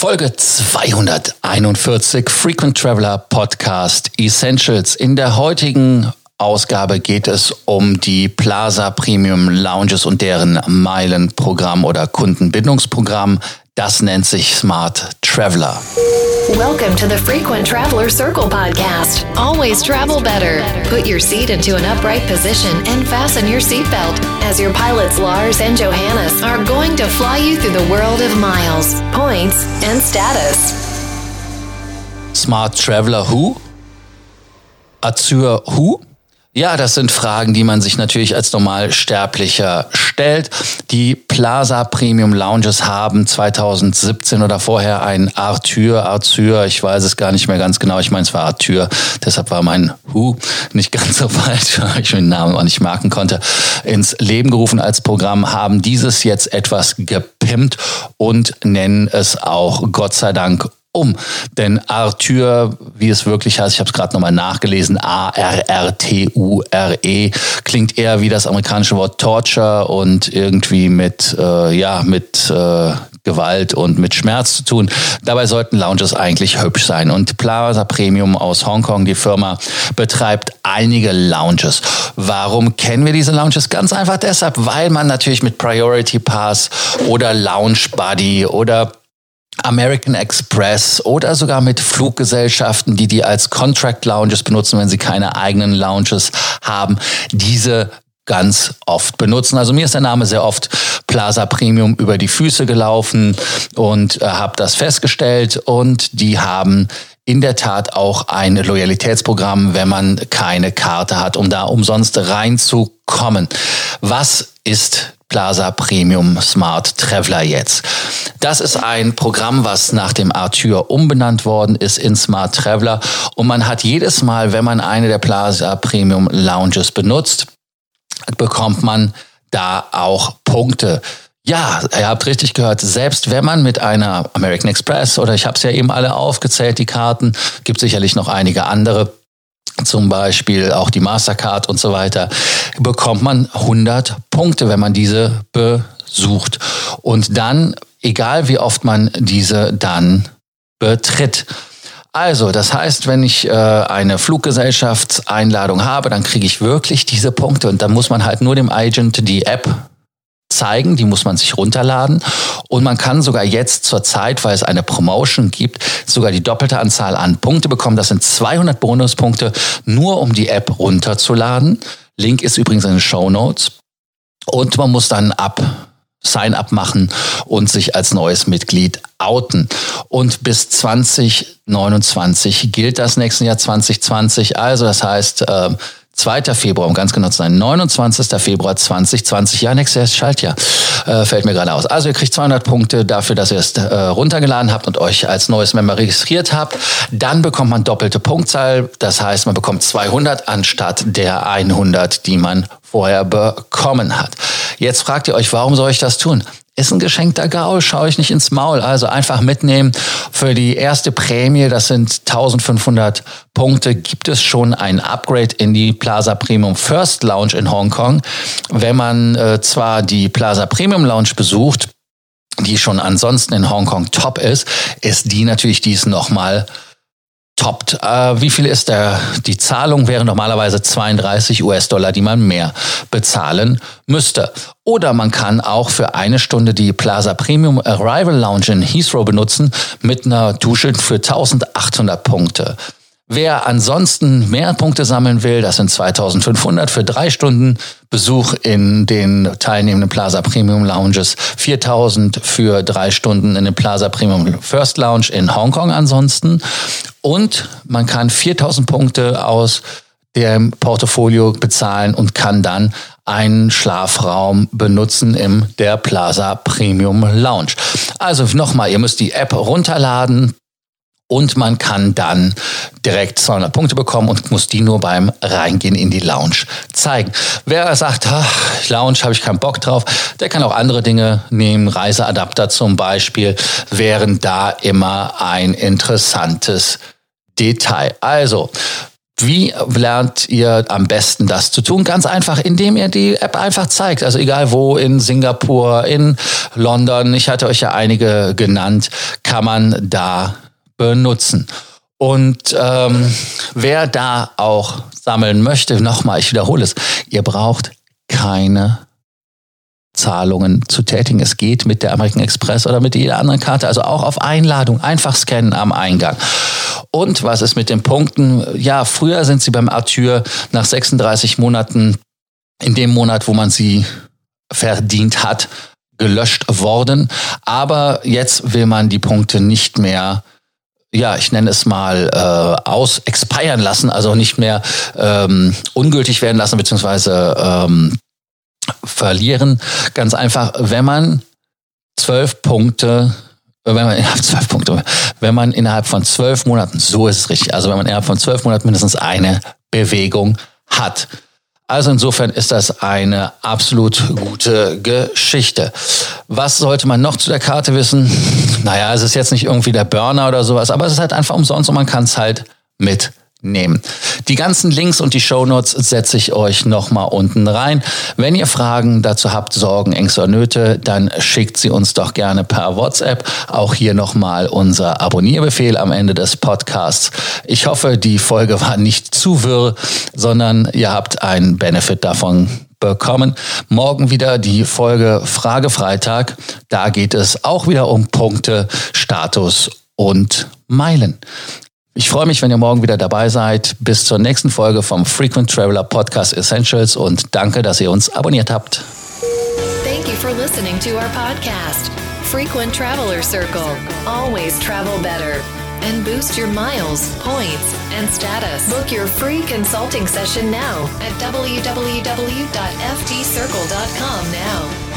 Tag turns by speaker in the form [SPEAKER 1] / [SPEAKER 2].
[SPEAKER 1] Folge 241 Frequent Traveler Podcast Essentials. In der heutigen Ausgabe geht es um die Plaza Premium Lounges und deren Meilenprogramm oder Kundenbindungsprogramm. Das nennt sich Smart Traveler.
[SPEAKER 2] Welcome to the Frequent Traveler Circle podcast. Always travel better. Put your seat into an upright position and fasten your seatbelt as your pilots Lars and Johannes are going to fly you through the world of miles, points, and status.
[SPEAKER 1] Smart Traveler who? Azure who? Ja, das sind Fragen, die man sich natürlich als Normalsterblicher stellt. Die Plaza Premium Lounges haben 2017 oder vorher ein Arthur, Arthur, ich weiß es gar nicht mehr ganz genau, ich meine es war Arthur, deshalb war mein Hu nicht ganz so weit, weil ich den Namen auch nicht merken konnte, ins Leben gerufen als Programm, haben dieses jetzt etwas gepimpt und nennen es auch Gott sei Dank um. Denn Arthur, wie es wirklich heißt, ich habe es gerade nochmal nachgelesen, A-R-R-T-U-R-E, klingt eher wie das amerikanische Wort Torture und irgendwie mit, äh, ja, mit äh, Gewalt und mit Schmerz zu tun. Dabei sollten Lounges eigentlich hübsch sein. Und Plaza Premium aus Hongkong, die Firma, betreibt einige Lounges. Warum kennen wir diese Lounges? Ganz einfach deshalb, weil man natürlich mit Priority Pass oder Lounge Buddy oder American Express oder sogar mit Fluggesellschaften, die die als Contract Lounges benutzen, wenn sie keine eigenen Lounges haben, diese ganz oft benutzen. Also mir ist der Name sehr oft Plaza Premium über die Füße gelaufen und äh, habe das festgestellt und die haben in der Tat auch ein Loyalitätsprogramm, wenn man keine Karte hat, um da umsonst reinzukommen. Was ist Plaza Premium Smart Traveler jetzt. Das ist ein Programm, was nach dem Arthur umbenannt worden ist in Smart Traveler und man hat jedes Mal, wenn man eine der Plaza Premium Lounges benutzt, bekommt man da auch Punkte. Ja, ihr habt richtig gehört, selbst wenn man mit einer American Express oder ich habe es ja eben alle aufgezählt, die Karten, gibt sicherlich noch einige andere, zum Beispiel auch die Mastercard und so weiter, bekommt man 100 Punkte, wenn man diese besucht. Und dann, egal wie oft man diese dann betritt. Also, das heißt, wenn ich äh, eine Fluggesellschaftseinladung habe, dann kriege ich wirklich diese Punkte und dann muss man halt nur dem Agent die App zeigen, die muss man sich runterladen und man kann sogar jetzt zur Zeit, weil es eine Promotion gibt, sogar die doppelte Anzahl an Punkte bekommen. Das sind 200 Bonuspunkte, nur um die App runterzuladen. Link ist übrigens in den Show Notes und man muss dann ab Sign-up machen und sich als neues Mitglied outen. Und bis 2029 gilt das nächste Jahr 2020. Also das heißt, äh, 2. Februar, um ganz genau zu sein, 29. Februar 2020. Ja, nächstes Jahr ist Schaltjahr. Äh, fällt mir gerade aus. Also ihr kriegt 200 Punkte dafür, dass ihr es äh, runtergeladen habt und euch als neues Member registriert habt. Dann bekommt man doppelte Punktzahl. Das heißt, man bekommt 200 anstatt der 100, die man vorher bekommen hat. Jetzt fragt ihr euch, warum soll ich das tun? ist ein geschenkter Gaul, schaue ich nicht ins Maul. Also einfach mitnehmen. Für die erste Prämie, das sind 1500 Punkte, gibt es schon ein Upgrade in die Plaza Premium First Lounge in Hongkong. Wenn man äh, zwar die Plaza Premium Lounge besucht, die schon ansonsten in Hongkong top ist, ist die natürlich dies nochmal toppt. Äh, wie viel ist der? Die Zahlung wäre normalerweise 32 US-Dollar, die man mehr bezahlen müsste. Oder man kann auch für eine Stunde die Plaza Premium Arrival Lounge in Heathrow benutzen mit einer Dusche für 1800 Punkte. Wer ansonsten mehr Punkte sammeln will, das sind 2500 für drei Stunden Besuch in den teilnehmenden Plaza Premium Lounges, 4000 für drei Stunden in den Plaza Premium First Lounge in Hongkong ansonsten. Und man kann 4000 Punkte aus dem Portfolio bezahlen und kann dann einen Schlafraum benutzen im der Plaza Premium Lounge. Also nochmal, ihr müsst die App runterladen, und man kann dann direkt 200 Punkte bekommen und muss die nur beim Reingehen in die Lounge zeigen. Wer sagt, ach, Lounge habe ich keinen Bock drauf, der kann auch andere Dinge nehmen. Reiseadapter zum Beispiel wären da immer ein interessantes Detail. Also, Wie lernt ihr am besten das zu tun? Ganz einfach, indem ihr die App einfach zeigt. Also egal wo, in Singapur, in London, ich hatte euch ja einige genannt, kann man da benutzen. Und ähm, wer da auch sammeln möchte, nochmal, ich wiederhole es, ihr braucht keine Zahlungen zu tätigen. Es geht mit der American Express oder mit jeder anderen Karte, also auch auf Einladung, einfach scannen am Eingang. Und was ist mit den Punkten? Ja, früher sind sie beim Arthur nach 36 Monaten, in dem Monat, wo man sie verdient hat, gelöscht worden. Aber jetzt will man die Punkte nicht mehr ja, ich nenne es mal äh, aus expiren lassen, also nicht mehr ähm, ungültig werden lassen, beziehungsweise ähm, verlieren. Ganz einfach, wenn man zwölf Punkte wenn man innerhalb zwölf Punkte, wenn man innerhalb von zwölf Monaten, so ist es richtig, also wenn man innerhalb von zwölf Monaten mindestens eine Bewegung hat. Also insofern ist das eine absolut gute Geschichte. Was sollte man noch zu der Karte wissen? Naja, es ist jetzt nicht irgendwie der Burner oder sowas, aber es ist halt einfach umsonst und man kann es halt mit nehmen. Die ganzen Links und die Shownotes setze ich euch nochmal unten rein. Wenn ihr Fragen dazu habt, Sorgen, Ängste oder Nöte, dann schickt sie uns doch gerne per WhatsApp. Auch hier nochmal unser Abonnierbefehl am Ende des Podcasts. Ich hoffe, die Folge war nicht zu wirr, sondern ihr habt einen Benefit davon bekommen. Morgen wieder die Folge Frage Freitag. Da geht es auch wieder um Punkte, Status und Meilen. Ich freue mich, wenn ihr morgen wieder dabei seid. Bis zur nächsten Folge vom Frequent Traveler Podcast Essentials und danke, dass ihr uns abonniert habt.
[SPEAKER 2] Thank you for listening to our podcast, Frequent Traveler Circle. Always travel better and boost your miles, points, and status. Book your free consulting session now at www.ftcircle.com now.